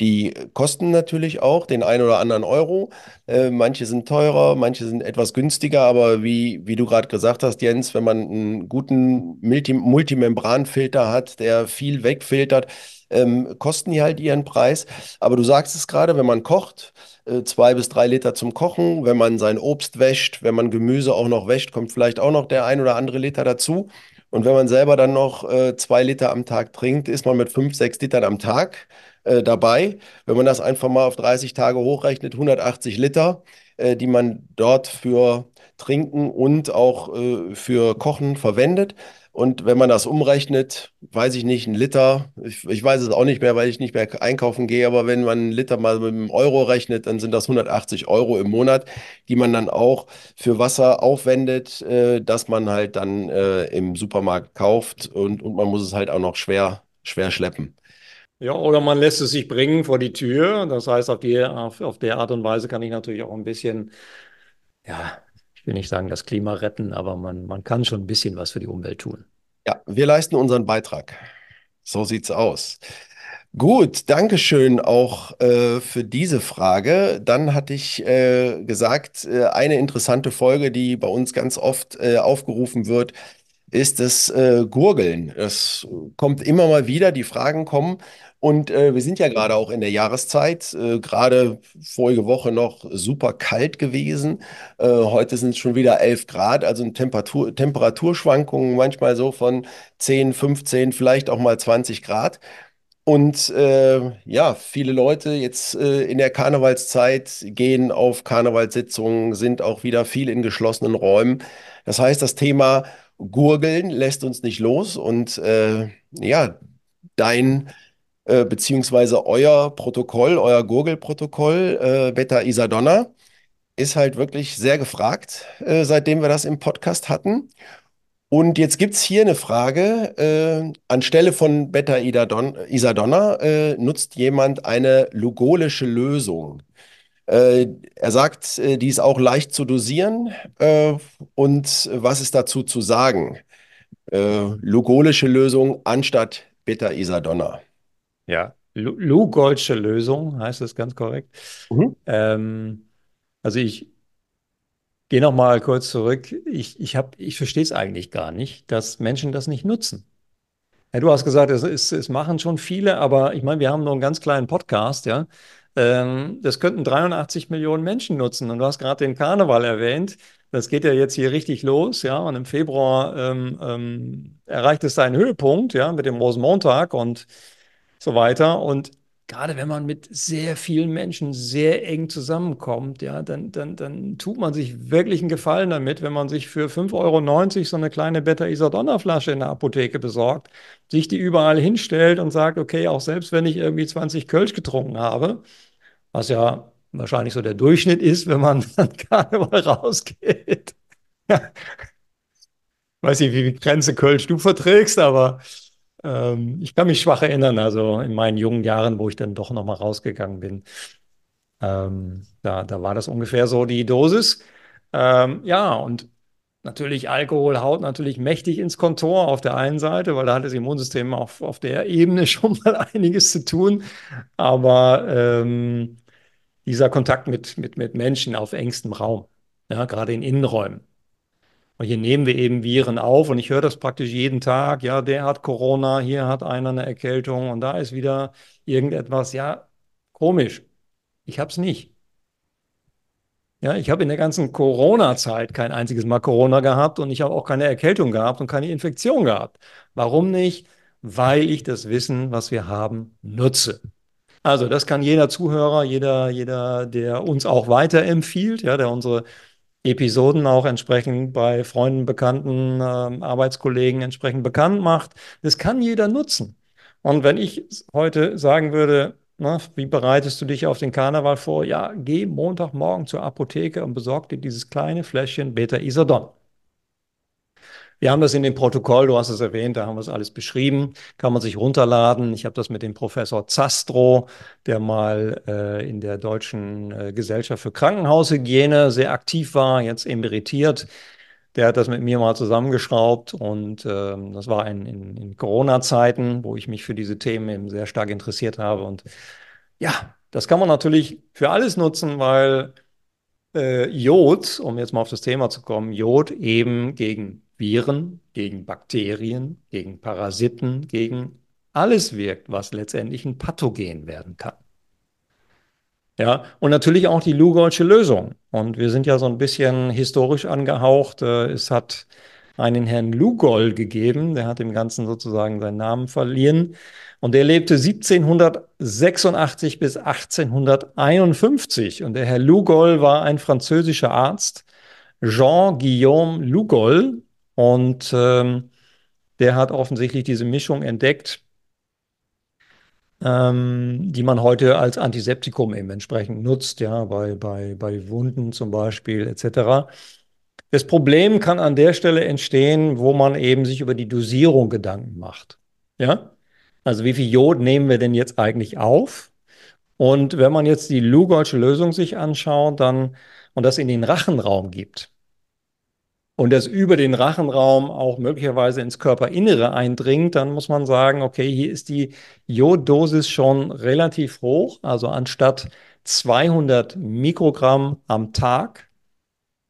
B: die kosten natürlich auch den einen oder anderen Euro. Äh, manche sind teurer, manche sind etwas günstiger, aber wie, wie du gerade gesagt hast, Jens, wenn man einen guten Multi Multimembranfilter hat, der viel wegfiltert, ähm, kosten die halt ihren Preis. Aber du sagst es gerade, wenn man kocht, äh, zwei bis drei Liter zum Kochen. Wenn man sein Obst wäscht, wenn man Gemüse auch noch wäscht, kommt vielleicht auch noch der ein oder andere Liter dazu. Und wenn man selber dann noch äh, zwei Liter am Tag trinkt, ist man mit fünf, sechs Litern am Tag äh, dabei. Wenn man das einfach mal auf 30 Tage hochrechnet, 180 Liter, äh, die man dort für Trinken und auch äh, für Kochen verwendet. Und wenn man das umrechnet, weiß ich nicht, ein Liter, ich, ich weiß es auch nicht mehr, weil ich nicht mehr einkaufen gehe, aber wenn man einen Liter mal mit einem Euro rechnet, dann sind das 180 Euro im Monat, die man dann auch für Wasser aufwendet, äh, dass man halt dann äh, im Supermarkt kauft und, und man muss es halt auch noch schwer, schwer schleppen.
C: Ja, oder man lässt es sich bringen vor die Tür. Das heißt, auf die, auf, auf der Art und Weise kann ich natürlich auch ein bisschen, ja, will nicht sagen, das Klima retten, aber man, man kann schon ein bisschen was für die Umwelt tun.
B: Ja, wir leisten unseren Beitrag. So sieht's aus. Gut, Dankeschön auch äh, für diese Frage. Dann hatte ich äh, gesagt, äh, eine interessante Folge, die bei uns ganz oft äh, aufgerufen wird, ist das äh, Gurgeln. Es kommt immer mal wieder, die Fragen kommen. Und äh, wir sind ja gerade auch in der Jahreszeit, äh, gerade vorige Woche noch super kalt gewesen. Äh, heute sind es schon wieder 11 Grad, also Temperatur, Temperaturschwankungen manchmal so von 10, 15, vielleicht auch mal 20 Grad. Und äh, ja, viele Leute jetzt äh, in der Karnevalszeit gehen auf Karnevalssitzungen, sind auch wieder viel in geschlossenen Räumen. Das heißt, das Thema Gurgeln lässt uns nicht los. Und äh, ja, dein äh, beziehungsweise euer Protokoll, euer Gurgelprotokoll, äh, Beta Isadonna, ist halt wirklich sehr gefragt, äh, seitdem wir das im Podcast hatten. Und jetzt gibt es hier eine Frage. Äh, anstelle von Beta Isadonna äh, nutzt jemand eine lugolische Lösung. Äh, er sagt, äh, die ist auch leicht zu dosieren. Äh, und was ist dazu zu sagen? Lugolische Lösung anstatt Beta Isadonna.
C: Ja, Lugolsche Lösung heißt das ganz korrekt.
B: Mhm.
C: Ähm, also ich gehe noch mal kurz zurück. Ich, ich, ich verstehe es eigentlich gar nicht, dass Menschen das nicht nutzen. Ja, du hast gesagt, es, es, es machen schon viele, aber ich meine, wir haben nur einen ganz kleinen Podcast, ja. Ähm, das könnten 83 Millionen Menschen nutzen. Und du hast gerade den Karneval erwähnt. Das geht ja jetzt hier richtig los, ja. Und im Februar ähm, ähm, erreicht es seinen Höhepunkt, ja, mit dem Rosenmontag und so weiter. Und gerade wenn man mit sehr vielen Menschen sehr eng zusammenkommt, ja, dann, dann, dann tut man sich wirklich einen Gefallen damit, wenn man sich für 5,90 Euro so eine kleine Beta Isadonna Flasche in der Apotheke besorgt, sich die überall hinstellt und sagt, okay, auch selbst wenn ich irgendwie 20 Kölsch getrunken habe, was ja wahrscheinlich so der Durchschnitt ist, wenn man *laughs* dann Karneval rausgeht. *laughs* Weiß nicht, wie viel Grenze Kölsch du verträgst, aber ähm, ich kann mich schwach erinnern, also in meinen jungen Jahren, wo ich dann doch nochmal rausgegangen bin. Ähm, da, da war das ungefähr so die Dosis. Ähm, ja, und natürlich Alkohol haut natürlich mächtig ins Kontor auf der einen Seite, weil da hat das Immunsystem auf, auf der Ebene *laughs* schon mal einiges zu tun. Aber ähm, dieser Kontakt mit, mit, mit Menschen auf engstem Raum, ja, gerade in Innenräumen, und hier nehmen wir eben Viren auf und ich höre das praktisch jeden Tag. Ja, der hat Corona, hier hat einer eine Erkältung und da ist wieder irgendetwas. Ja, komisch. Ich habe es nicht. Ja, ich habe in der ganzen Corona-Zeit kein einziges Mal Corona gehabt und ich habe auch keine Erkältung gehabt und keine Infektion gehabt. Warum nicht? Weil ich das Wissen, was wir haben, nutze. Also, das kann jeder Zuhörer, jeder, jeder, der uns auch weiterempfiehlt, ja, der unsere Episoden auch entsprechend bei Freunden, Bekannten, äh, Arbeitskollegen entsprechend bekannt macht. Das kann jeder nutzen. Und wenn ich heute sagen würde, na, wie bereitest du dich auf den Karneval vor? Ja, geh Montagmorgen zur Apotheke und besorg dir dieses kleine Fläschchen Beta-Isodon. Wir haben das in dem Protokoll, du hast es erwähnt, da haben wir es alles beschrieben, kann man sich runterladen. Ich habe das mit dem Professor Zastro, der mal äh, in der Deutschen äh, Gesellschaft für Krankenhaushygiene sehr aktiv war, jetzt emeritiert. Der hat das mit mir mal zusammengeschraubt und äh, das war in, in, in Corona-Zeiten, wo ich mich für diese Themen eben sehr stark interessiert habe. Und ja, das kann man natürlich für alles nutzen, weil äh, Jod, um jetzt mal auf das Thema zu kommen, Jod eben gegen Viren, gegen Bakterien, gegen Parasiten, gegen alles wirkt, was letztendlich ein Pathogen werden kann. Ja, und natürlich auch die Lugolsche Lösung. Und wir sind ja so ein bisschen historisch angehaucht. Äh, es hat einen Herrn Lugol gegeben. Der hat dem Ganzen sozusagen seinen Namen verliehen. Und der lebte 1786 bis 1851. Und der Herr Lugol war ein französischer Arzt, Jean-Guillaume Lugol. Und ähm, der hat offensichtlich diese Mischung entdeckt, ähm, die man heute als Antiseptikum eben entsprechend nutzt, ja, bei, bei, bei Wunden zum Beispiel etc. Das Problem kann an der Stelle entstehen, wo man eben sich über die Dosierung Gedanken macht. Ja? Also wie viel Jod nehmen wir denn jetzt eigentlich auf? Und wenn man jetzt die Lugolsche Lösung sich anschaut, dann und das in den Rachenraum gibt und das über den Rachenraum auch möglicherweise ins Körperinnere eindringt, dann muss man sagen, okay, hier ist die Joddosis schon relativ hoch. Also anstatt 200 Mikrogramm am Tag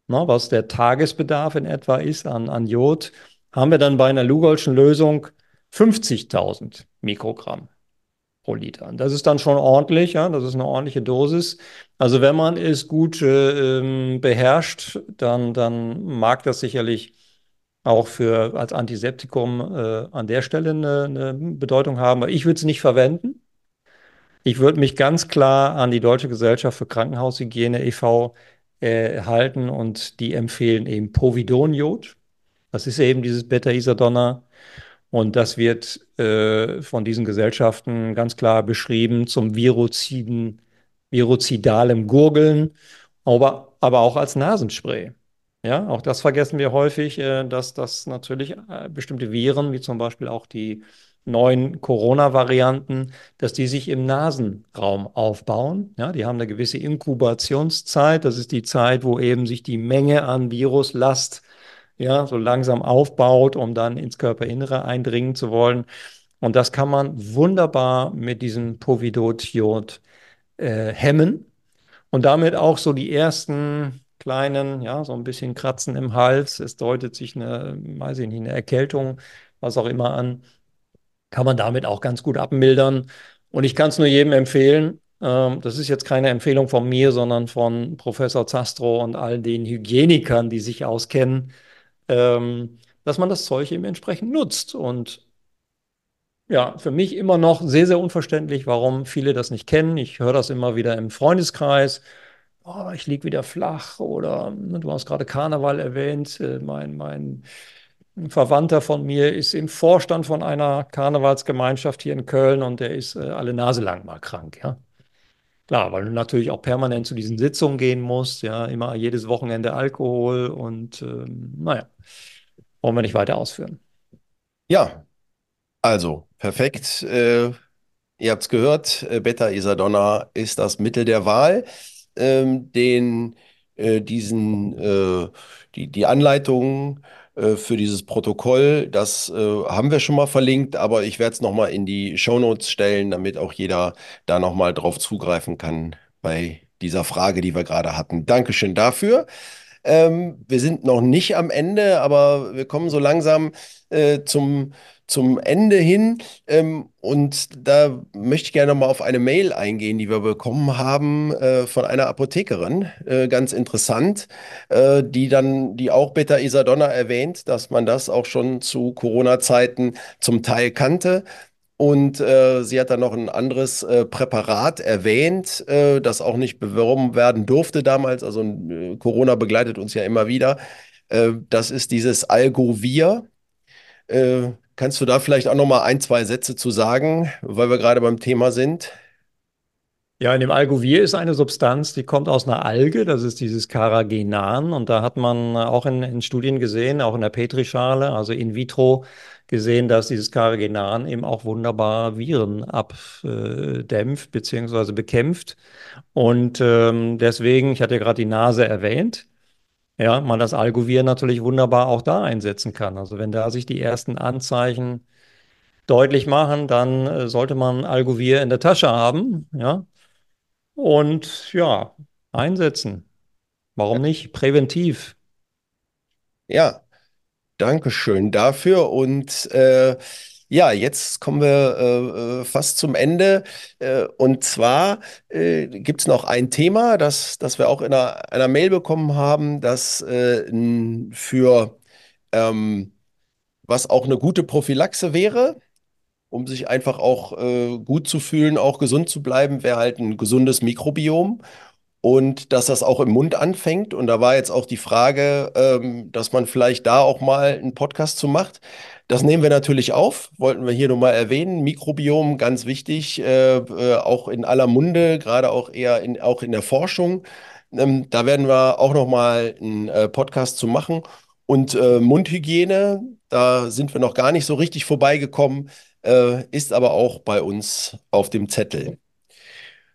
C: ne, was der Tagesbedarf in etwa ist an, an Jod, haben wir dann bei einer Lugolschen Lösung 50.000 Mikrogramm pro Liter. Das ist dann schon ordentlich, ja, das ist eine ordentliche Dosis. Also wenn man es gut äh, beherrscht, dann, dann mag das sicherlich auch für als Antiseptikum äh, an der Stelle eine, eine Bedeutung haben. Ich würde es nicht verwenden. Ich würde mich ganz klar an die Deutsche Gesellschaft für Krankenhaushygiene e.V äh, halten und die empfehlen eben Povidoniod. Das ist eben dieses Beta-Isadonna. Und das wird äh, von diesen Gesellschaften ganz klar beschrieben zum viroziden, virozidalem Gurgeln, aber, aber auch als Nasenspray. Ja, auch das vergessen wir häufig, äh, dass das natürlich äh, bestimmte Viren, wie zum Beispiel auch die neuen Corona-Varianten, dass die sich im Nasenraum aufbauen. Ja, die haben eine gewisse Inkubationszeit. Das ist die Zeit, wo eben sich die Menge an Viruslast ja, so langsam aufbaut, um dann ins Körperinnere eindringen zu wollen. Und das kann man wunderbar mit diesem Povidot-Jod äh, hemmen und damit auch so die ersten kleinen, ja, so ein bisschen Kratzen im Hals. Es deutet sich eine, weiß ich nicht, eine Erkältung, was auch immer an kann man damit auch ganz gut abmildern. Und ich kann es nur jedem empfehlen. Ähm, das ist jetzt keine Empfehlung von mir, sondern von Professor Zastro und all den Hygienikern, die sich auskennen, ähm, dass man das Zeug eben entsprechend nutzt. Und ja, für mich immer noch sehr, sehr unverständlich, warum viele das nicht kennen. Ich höre das immer wieder im Freundeskreis. Oh, ich liege wieder flach oder ne, du hast gerade Karneval erwähnt. Äh, mein, mein ein Verwandter von mir ist im Vorstand von einer Karnevalsgemeinschaft hier in Köln und der ist äh, alle Nase lang mal krank, ja. Klar, weil du natürlich auch permanent zu diesen Sitzungen gehen musst, ja, immer jedes Wochenende Alkohol und ähm, naja, wollen wir nicht weiter ausführen.
B: Ja, also perfekt. Äh, ihr habt es gehört, äh, Beta-Isadonna ist das Mittel der Wahl. Ähm, den, äh, diesen, äh, die, die Anleitungen für dieses Protokoll. Das äh, haben wir schon mal verlinkt, aber ich werde es nochmal in die Shownotes stellen, damit auch jeder da nochmal drauf zugreifen kann bei dieser Frage, die wir gerade hatten. Dankeschön dafür. Ähm, wir sind noch nicht am Ende, aber wir kommen so langsam äh, zum zum Ende hin. Ähm, und da möchte ich gerne mal auf eine Mail eingehen, die wir bekommen haben äh, von einer Apothekerin. Äh, ganz interessant, äh, die dann, die auch Beta Isadonna erwähnt, dass man das auch schon zu Corona-Zeiten zum Teil kannte. Und äh, sie hat dann noch ein anderes äh, Präparat erwähnt, äh, das auch nicht beworben werden durfte damals. Also äh, Corona begleitet uns ja immer wieder. Äh, das ist dieses Algovir. Kannst du da vielleicht auch noch mal ein, zwei Sätze zu sagen, weil wir gerade beim Thema sind?
C: Ja, in dem Algovir ist eine Substanz, die kommt aus einer Alge, das ist dieses Carrageenan. Und da hat man auch in, in Studien gesehen, auch in der Petrischale, also in vitro, gesehen, dass dieses Carrageenan eben auch wunderbar Viren abdämpft bzw. bekämpft. Und ähm, deswegen, ich hatte ja gerade die Nase erwähnt, ja, man das Algovir natürlich wunderbar auch da einsetzen kann. Also wenn da sich die ersten Anzeichen deutlich machen, dann äh, sollte man Algovir in der Tasche haben, ja. Und ja, einsetzen. Warum nicht? Präventiv.
B: Ja, Dankeschön dafür. Und äh, ja, jetzt kommen wir äh, äh, fast zum Ende. Äh, und zwar äh, gibt es noch ein Thema, das, das wir auch in einer, einer Mail bekommen haben, das äh, für Ähm, was auch eine gute Prophylaxe wäre, um sich einfach auch äh, gut zu fühlen, auch gesund zu bleiben, wäre halt ein gesundes Mikrobiom und dass das auch im Mund anfängt. Und da war jetzt auch die Frage, ähm, dass man vielleicht da auch mal einen Podcast zu macht. Das nehmen wir natürlich auf, wollten wir hier nochmal erwähnen. Mikrobiom, ganz wichtig, äh, äh, auch in aller Munde, gerade auch eher in, auch in der Forschung. Ähm, da werden wir auch nochmal einen äh, Podcast zu machen. Und äh, Mundhygiene, da sind wir noch gar nicht so richtig vorbeigekommen, äh, ist aber auch bei uns auf dem Zettel.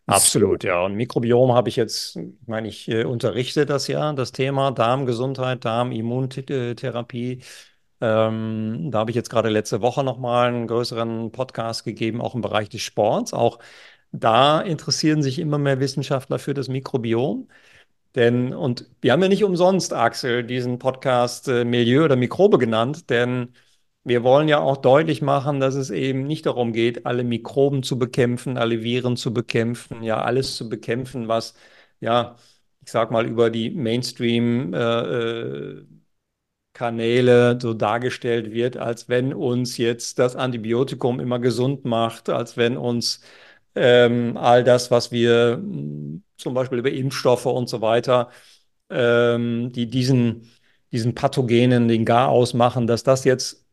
C: Absolut, ja. Und Mikrobiom habe ich jetzt, ich meine, ich äh, unterrichte das ja, das Thema Darmgesundheit, Darmimmuntherapie. Ähm, da habe ich jetzt gerade letzte Woche nochmal einen größeren Podcast gegeben, auch im Bereich des Sports. Auch da interessieren sich immer mehr Wissenschaftler für das Mikrobiom. Denn, und wir haben ja nicht umsonst, Axel, diesen Podcast äh, Milieu oder Mikrobe genannt, denn wir wollen ja auch deutlich machen, dass es eben nicht darum geht, alle Mikroben zu bekämpfen, alle Viren zu bekämpfen, ja, alles zu bekämpfen, was, ja, ich sag mal, über die Mainstream äh, äh, Kanäle so dargestellt wird, als wenn uns jetzt das Antibiotikum immer gesund macht, als wenn uns ähm, all das, was wir mh, zum Beispiel über Impfstoffe und so weiter, ähm, die diesen, diesen Pathogenen den Garaus machen, dass das jetzt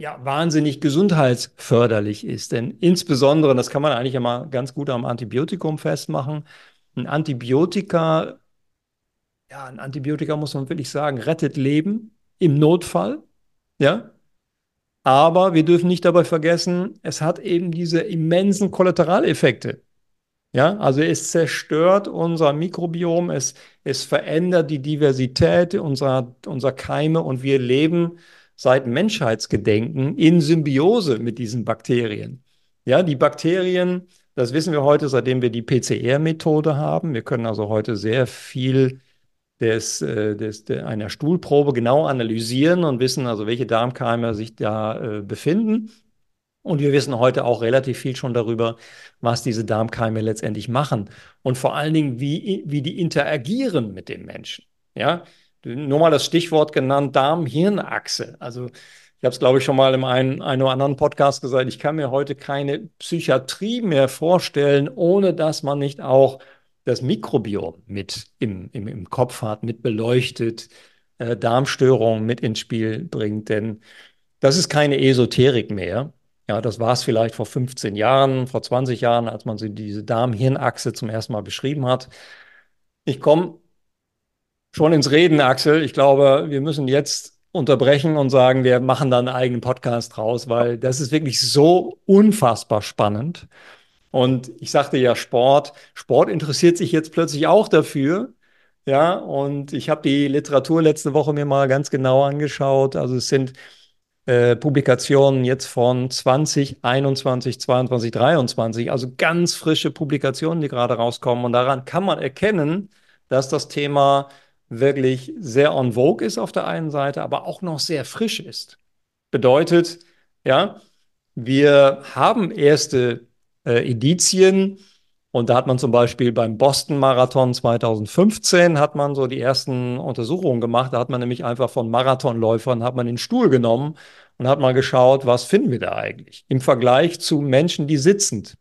C: ja, wahnsinnig gesundheitsförderlich ist. Denn insbesondere, das kann man eigentlich immer ganz gut am Antibiotikum festmachen, ein Antibiotika, ja, ein Antibiotika muss man wirklich sagen, rettet Leben im Notfall, ja. Aber wir dürfen nicht dabei vergessen, es hat eben diese immensen Kollateraleffekte. Ja, also es zerstört unser Mikrobiom, es, es verändert die Diversität unserer, unserer Keime und wir leben seit Menschheitsgedenken in Symbiose mit diesen Bakterien. Ja, die Bakterien, das wissen wir heute, seitdem wir die PCR-Methode haben. Wir können also heute sehr viel des, äh, des, der, einer Stuhlprobe genau analysieren und wissen also, welche Darmkeime sich da äh, befinden. Und wir wissen heute auch relativ viel schon darüber, was diese Darmkeime letztendlich machen und vor allen Dingen, wie, wie die interagieren mit dem Menschen. Ja, nur mal das Stichwort genannt, Darm-Hirn-Achse. Also ich habe es, glaube ich, schon mal in einem, einem oder anderen Podcast gesagt, ich kann mir heute keine Psychiatrie mehr vorstellen, ohne dass man nicht auch das Mikrobiom mit im, im, im Kopf hat, mit beleuchtet, äh, Darmstörungen mit ins Spiel bringt. Denn das ist keine Esoterik mehr. Ja, das war es vielleicht vor 15 Jahren, vor 20 Jahren, als man diese Darm-Hirn-Achse zum ersten Mal beschrieben hat. Ich komme schon ins Reden, Axel. Ich glaube, wir müssen jetzt unterbrechen und sagen, wir machen da einen eigenen Podcast draus, weil das ist wirklich so unfassbar spannend. Und ich sagte ja Sport. Sport interessiert sich jetzt plötzlich auch dafür. Ja, und ich habe die Literatur letzte Woche mir mal ganz genau angeschaut. Also es sind äh, Publikationen jetzt von 2021, 22, 23, also ganz frische Publikationen, die gerade rauskommen. Und daran kann man erkennen, dass das Thema wirklich sehr en vogue ist auf der einen Seite, aber auch noch sehr frisch ist. Bedeutet, ja, wir haben erste äh, Edizien und da hat man zum Beispiel beim Boston Marathon 2015 hat man so die ersten Untersuchungen gemacht. Da hat man nämlich einfach von Marathonläufern hat man den Stuhl genommen und hat mal geschaut, was finden wir da eigentlich im Vergleich zu Menschen, die sitzend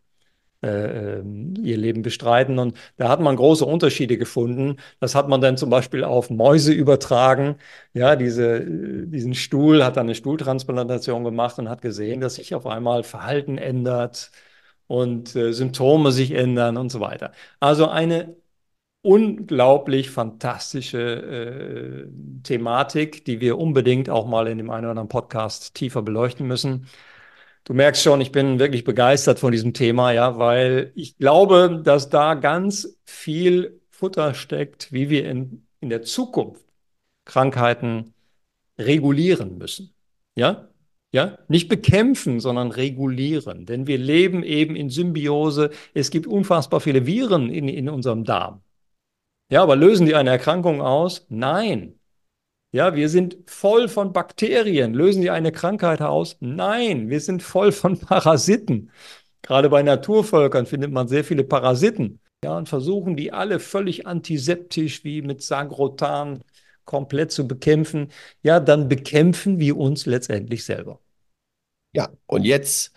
C: äh, ähm, ihr Leben bestreiten. Und da hat man große Unterschiede gefunden. Das hat man dann zum Beispiel auf Mäuse übertragen. Ja, diese, äh, diesen Stuhl hat dann eine Stuhltransplantation gemacht und hat gesehen, dass sich auf einmal Verhalten ändert und äh, Symptome sich ändern und so weiter. Also eine unglaublich fantastische äh, Thematik, die wir unbedingt auch mal in dem einen oder anderen Podcast tiefer beleuchten müssen. Du merkst schon, ich bin wirklich begeistert von diesem Thema, ja, weil ich glaube, dass da ganz viel Futter steckt, wie wir in, in der Zukunft Krankheiten regulieren müssen. Ja? Ja? Nicht bekämpfen, sondern regulieren. Denn wir leben eben in Symbiose. Es gibt unfassbar viele Viren in, in unserem Darm. Ja, aber lösen die eine Erkrankung aus? Nein. Ja, wir sind voll von Bakterien. Lösen die eine Krankheit aus? Nein, wir sind voll von *laughs* Parasiten. Gerade bei Naturvölkern findet man sehr viele Parasiten. Ja, und versuchen die alle völlig antiseptisch wie mit Sagrotan komplett zu bekämpfen, ja, dann bekämpfen wir uns letztendlich selber.
B: Ja, und jetzt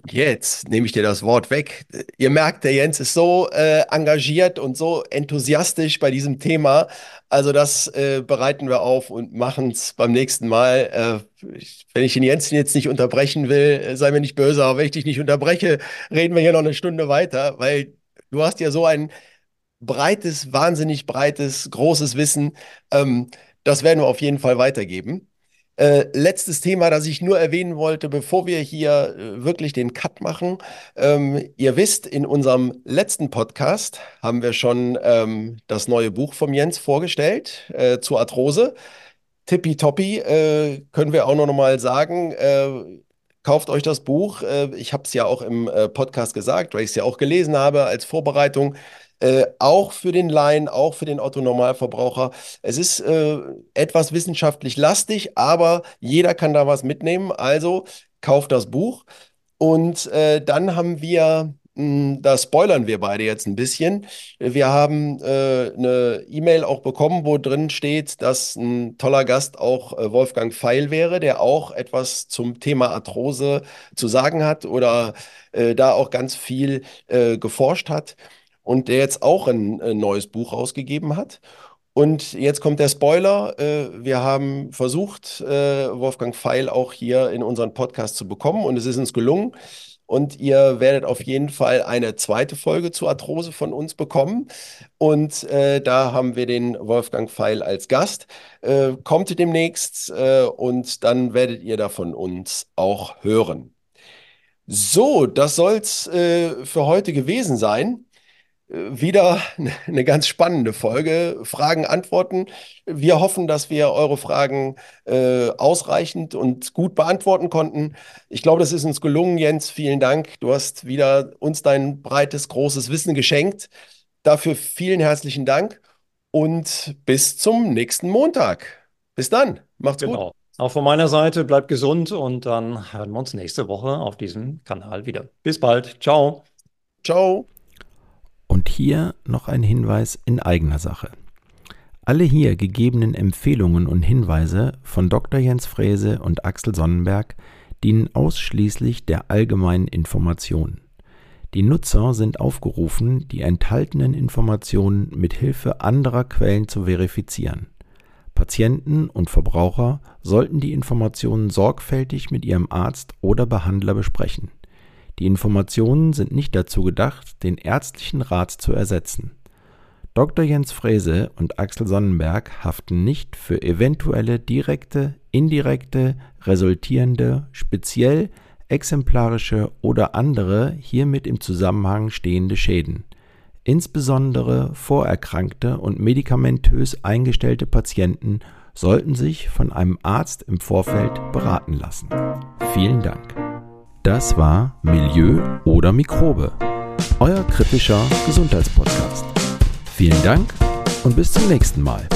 B: und jetzt nehme ich dir das Wort weg. Ihr merkt, der Jens ist so äh, engagiert und so enthusiastisch bei diesem Thema. Also das äh, bereiten wir auf und machen es beim nächsten Mal. Äh, ich, wenn ich den Jens jetzt nicht unterbrechen will, äh, sei mir nicht böse, aber wenn ich dich nicht unterbreche, reden wir hier noch eine Stunde weiter, weil du hast ja so ein breites, wahnsinnig breites, großes Wissen. Ähm, das werden wir auf jeden Fall weitergeben. Äh, letztes Thema, das ich nur erwähnen wollte, bevor wir hier äh, wirklich den Cut machen. Ähm, ihr wisst, in unserem letzten Podcast haben wir schon ähm, das neue Buch vom Jens vorgestellt äh, zur Arthrose. Tippitoppi, äh, können wir auch noch mal sagen. Äh, kauft euch das Buch. Äh, ich habe es ja auch im Podcast gesagt, weil ich es ja auch gelesen habe als Vorbereitung. Äh, auch für den Laien, auch für den Otto-Normalverbraucher. Es ist äh, etwas wissenschaftlich lastig, aber jeder kann da was mitnehmen. Also kauft das Buch. Und äh, dann haben wir hm, da spoilern wir beide jetzt ein bisschen. Wir haben äh, eine E-Mail auch bekommen, wo drin steht, dass ein toller Gast auch äh, Wolfgang Feil wäre, der auch etwas zum Thema Arthrose zu sagen hat oder äh, da auch ganz viel äh, geforscht hat und der jetzt auch ein, ein neues Buch rausgegeben hat. Und jetzt kommt der Spoiler. Äh, wir haben versucht, äh, Wolfgang Feil auch hier in unseren Podcast zu bekommen und es ist uns gelungen. Und ihr werdet auf jeden Fall eine zweite Folge zu Arthrose von uns bekommen. Und äh, da haben wir den Wolfgang Feil als Gast. Äh, kommt demnächst äh, und dann werdet ihr da von uns auch hören. So, das soll's äh, für heute gewesen sein wieder *laughs* eine ganz spannende Folge. Fragen, Antworten. Wir hoffen, dass wir eure Fragen äh, ausreichend und gut beantworten konnten. Ich glaube, das ist uns gelungen, Jens. Vielen Dank. Du hast wieder uns dein breites, großes Wissen geschenkt. Dafür vielen herzlichen Dank und bis zum nächsten Montag. Bis dann. Macht's genau. gut.
C: Auch von meiner Seite bleibt gesund und dann hören wir uns nächste Woche auf diesem Kanal wieder. Bis bald. Ciao.
A: Ciao. Und hier noch ein Hinweis in eigener Sache. Alle hier gegebenen Empfehlungen und Hinweise von Dr. Jens Frese und Axel Sonnenberg dienen ausschließlich der allgemeinen Information. Die Nutzer sind aufgerufen, die enthaltenen Informationen mit Hilfe anderer Quellen zu verifizieren. Patienten und Verbraucher sollten die Informationen sorgfältig mit ihrem Arzt oder Behandler besprechen. Die Informationen sind nicht dazu gedacht, den ärztlichen Rat zu ersetzen. Dr. Jens Frese und Axel Sonnenberg haften nicht für eventuelle direkte, indirekte, resultierende, speziell, exemplarische oder andere hiermit im Zusammenhang stehende Schäden. Insbesondere vorerkrankte und medikamentös eingestellte Patienten sollten sich von einem Arzt im Vorfeld beraten lassen. Vielen Dank. Das war Milieu oder Mikrobe, euer kritischer Gesundheitspodcast. Vielen Dank und bis zum nächsten Mal.